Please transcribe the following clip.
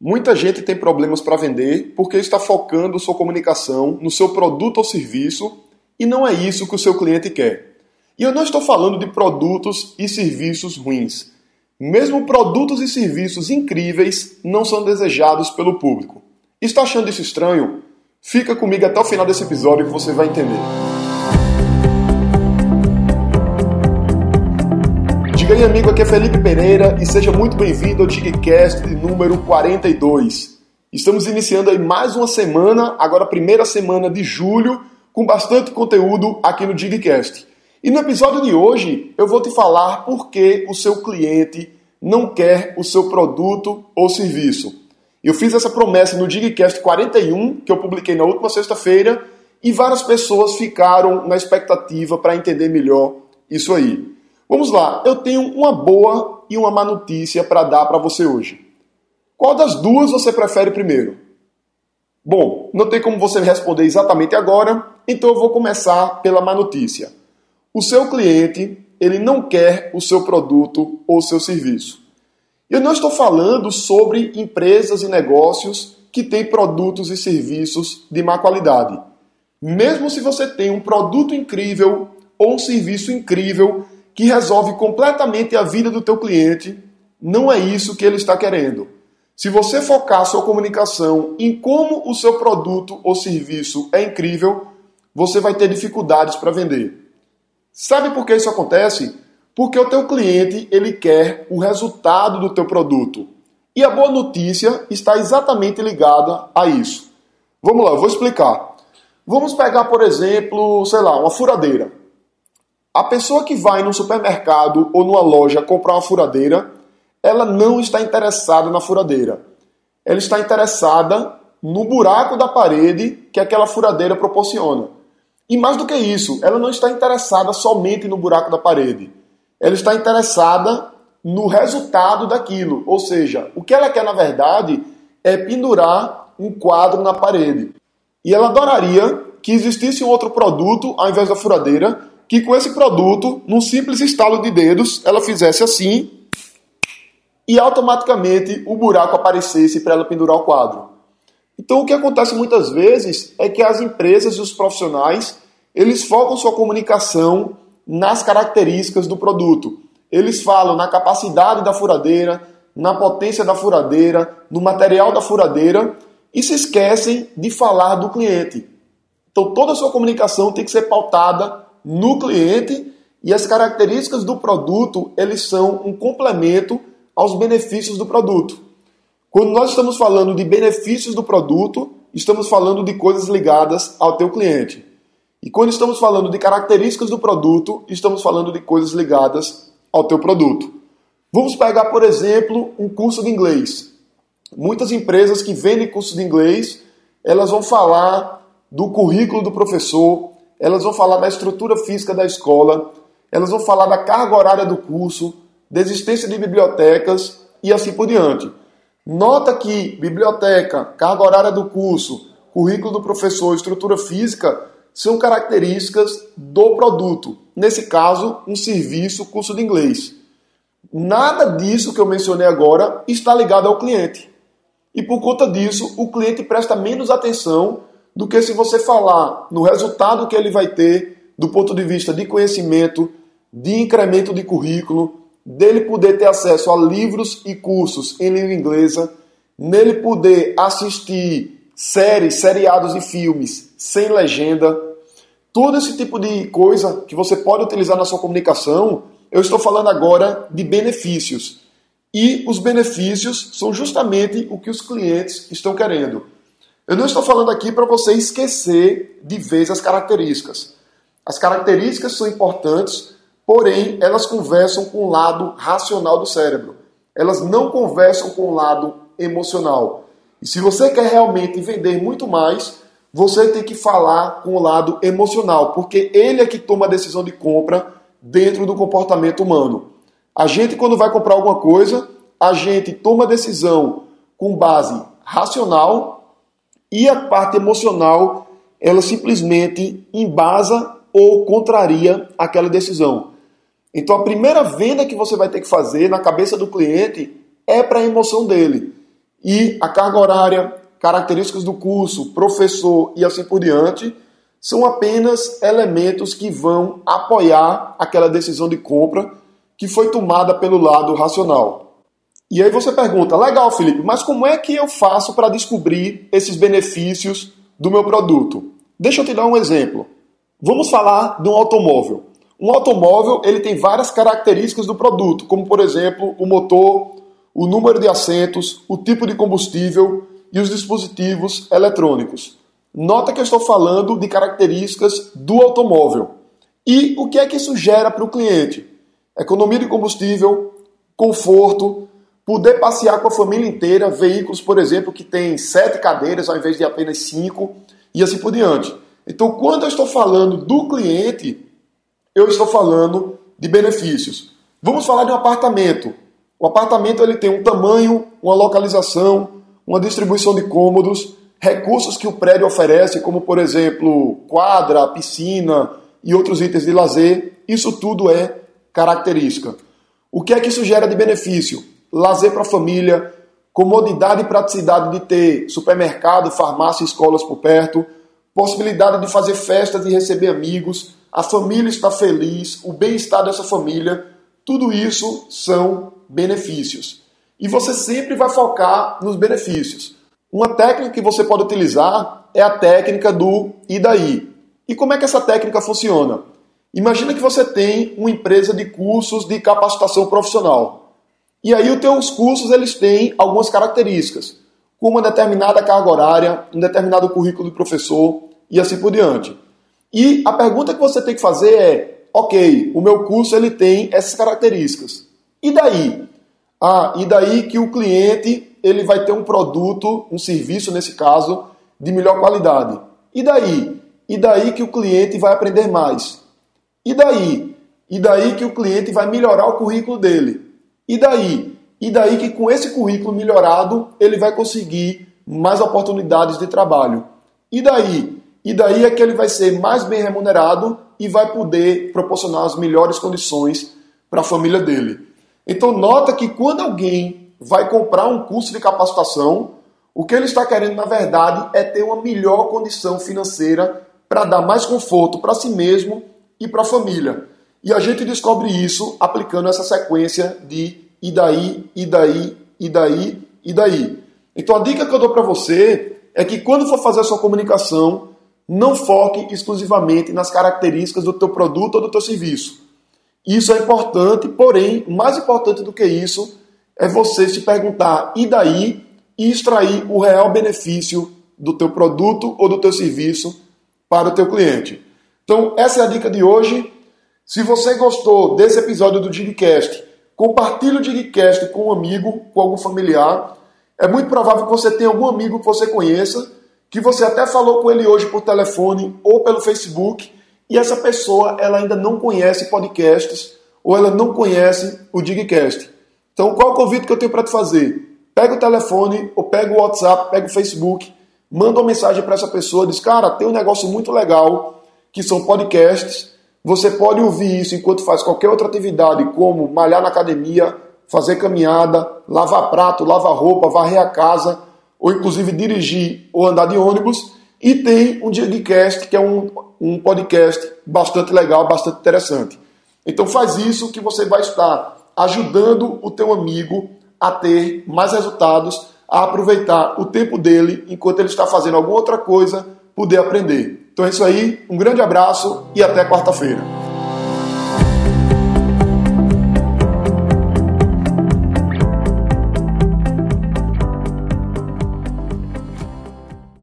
Muita gente tem problemas para vender porque está focando sua comunicação no seu produto ou serviço e não é isso que o seu cliente quer. E eu não estou falando de produtos e serviços ruins. Mesmo produtos e serviços incríveis não são desejados pelo público. Está achando isso estranho? Fica comigo até o final desse episódio que você vai entender. Aí, amigo, aqui é Felipe Pereira e seja muito bem-vindo ao Digcast número 42. Estamos iniciando aí mais uma semana, agora a primeira semana de julho, com bastante conteúdo aqui no Digcast. E no episódio de hoje eu vou te falar por que o seu cliente não quer o seu produto ou serviço. Eu fiz essa promessa no Digcast 41, que eu publiquei na última sexta-feira, e várias pessoas ficaram na expectativa para entender melhor isso aí. Vamos lá, eu tenho uma boa e uma má notícia para dar para você hoje. Qual das duas você prefere primeiro? Bom, não tem como você responder exatamente agora, então eu vou começar pela má notícia. O seu cliente, ele não quer o seu produto ou seu serviço. Eu não estou falando sobre empresas e negócios que têm produtos e serviços de má qualidade. Mesmo se você tem um produto incrível ou um serviço incrível, que resolve completamente a vida do teu cliente, não é isso que ele está querendo. Se você focar sua comunicação em como o seu produto ou serviço é incrível, você vai ter dificuldades para vender. Sabe por que isso acontece? Porque o teu cliente ele quer o resultado do teu produto. E a boa notícia está exatamente ligada a isso. Vamos lá, eu vou explicar. Vamos pegar, por exemplo, sei lá, uma furadeira. A pessoa que vai no supermercado ou numa loja comprar uma furadeira, ela não está interessada na furadeira. Ela está interessada no buraco da parede que aquela furadeira proporciona. E mais do que isso, ela não está interessada somente no buraco da parede. Ela está interessada no resultado daquilo. Ou seja, o que ela quer na verdade é pendurar um quadro na parede. E ela adoraria que existisse um outro produto ao invés da furadeira que com esse produto, num simples estalo de dedos, ela fizesse assim e automaticamente o buraco aparecesse para ela pendurar o quadro. Então o que acontece muitas vezes é que as empresas e os profissionais, eles focam sua comunicação nas características do produto. Eles falam na capacidade da furadeira, na potência da furadeira, no material da furadeira e se esquecem de falar do cliente. Então toda a sua comunicação tem que ser pautada no cliente e as características do produto, eles são um complemento aos benefícios do produto. Quando nós estamos falando de benefícios do produto, estamos falando de coisas ligadas ao teu cliente. E quando estamos falando de características do produto, estamos falando de coisas ligadas ao teu produto. Vamos pegar, por exemplo, um curso de inglês. Muitas empresas que vendem curso de inglês, elas vão falar do currículo do professor, elas vão falar da estrutura física da escola, elas vão falar da carga horária do curso, da existência de bibliotecas e assim por diante. Nota que biblioteca, carga horária do curso, currículo do professor, estrutura física são características do produto. Nesse caso, um serviço, curso de inglês. Nada disso que eu mencionei agora está ligado ao cliente. E por conta disso, o cliente presta menos atenção do que se você falar no resultado que ele vai ter do ponto de vista de conhecimento, de incremento de currículo, dele poder ter acesso a livros e cursos em língua inglesa, nele poder assistir séries, seriados e filmes sem legenda, todo esse tipo de coisa que você pode utilizar na sua comunicação, eu estou falando agora de benefícios. E os benefícios são justamente o que os clientes estão querendo. Eu não estou falando aqui para você esquecer de vez as características. As características são importantes, porém elas conversam com o lado racional do cérebro. Elas não conversam com o lado emocional. E se você quer realmente vender muito mais, você tem que falar com o lado emocional, porque ele é que toma a decisão de compra dentro do comportamento humano. A gente, quando vai comprar alguma coisa, a gente toma a decisão com base racional e a parte emocional, ela simplesmente embasa ou contraria aquela decisão. Então a primeira venda que você vai ter que fazer na cabeça do cliente é para a emoção dele. E a carga horária, características do curso, professor e assim por diante, são apenas elementos que vão apoiar aquela decisão de compra que foi tomada pelo lado racional. E aí você pergunta, legal, Felipe, mas como é que eu faço para descobrir esses benefícios do meu produto? Deixa eu te dar um exemplo. Vamos falar de um automóvel. Um automóvel ele tem várias características do produto, como por exemplo o motor, o número de assentos, o tipo de combustível e os dispositivos eletrônicos. Nota que eu estou falando de características do automóvel. E o que é que isso gera para o cliente? Economia de combustível, conforto, poder passear com a família inteira, veículos, por exemplo, que tem sete cadeiras ao invés de apenas cinco, e assim por diante. Então, quando eu estou falando do cliente, eu estou falando de benefícios. Vamos falar de um apartamento. O apartamento ele tem um tamanho, uma localização, uma distribuição de cômodos, recursos que o prédio oferece, como por exemplo quadra, piscina e outros itens de lazer. Isso tudo é característica. O que é que isso gera de benefício? Lazer para a família, comodidade e praticidade de ter supermercado, farmácia e escolas por perto, possibilidade de fazer festas e receber amigos, a família está feliz, o bem-estar dessa família, tudo isso são benefícios. E você sempre vai focar nos benefícios. Uma técnica que você pode utilizar é a técnica do e daí. E como é que essa técnica funciona? Imagina que você tem uma empresa de cursos de capacitação profissional. E aí os teus cursos eles têm algumas características, como uma determinada carga horária, um determinado currículo de professor e assim por diante. E a pergunta que você tem que fazer é: ok, o meu curso ele tem essas características. E daí? Ah, e daí que o cliente ele vai ter um produto, um serviço nesse caso, de melhor qualidade. E daí? E daí que o cliente vai aprender mais. E daí? E daí que o cliente vai melhorar o currículo dele. E daí? E daí que com esse currículo melhorado ele vai conseguir mais oportunidades de trabalho. E daí? E daí é que ele vai ser mais bem remunerado e vai poder proporcionar as melhores condições para a família dele. Então nota que quando alguém vai comprar um curso de capacitação, o que ele está querendo na verdade é ter uma melhor condição financeira para dar mais conforto para si mesmo e para a família. E a gente descobre isso aplicando essa sequência de e daí, e daí, e daí, e daí. Então a dica que eu dou para você é que quando for fazer a sua comunicação, não foque exclusivamente nas características do teu produto ou do teu serviço. Isso é importante, porém, mais importante do que isso é você se perguntar e daí e extrair o real benefício do teu produto ou do teu serviço para o teu cliente. Então, essa é a dica de hoje. Se você gostou desse episódio do Digcast, compartilhe o Digcast com um amigo, com algum familiar. É muito provável que você tenha algum amigo que você conheça que você até falou com ele hoje por telefone ou pelo Facebook e essa pessoa ela ainda não conhece podcasts ou ela não conhece o Digcast. Então, qual é o convite que eu tenho para te fazer? Pega o telefone ou pega o WhatsApp, pega o Facebook, manda uma mensagem para essa pessoa, diz: "Cara, tem um negócio muito legal que são podcasts. Você pode ouvir isso enquanto faz qualquer outra atividade, como malhar na academia, fazer caminhada, lavar prato, lavar roupa, varrer a casa, ou inclusive dirigir ou andar de ônibus. E tem um Digcast, que é um, um podcast bastante legal, bastante interessante. Então faz isso que você vai estar ajudando o teu amigo a ter mais resultados, a aproveitar o tempo dele enquanto ele está fazendo alguma outra coisa, poder aprender. Então é isso aí, um grande abraço e até quarta-feira.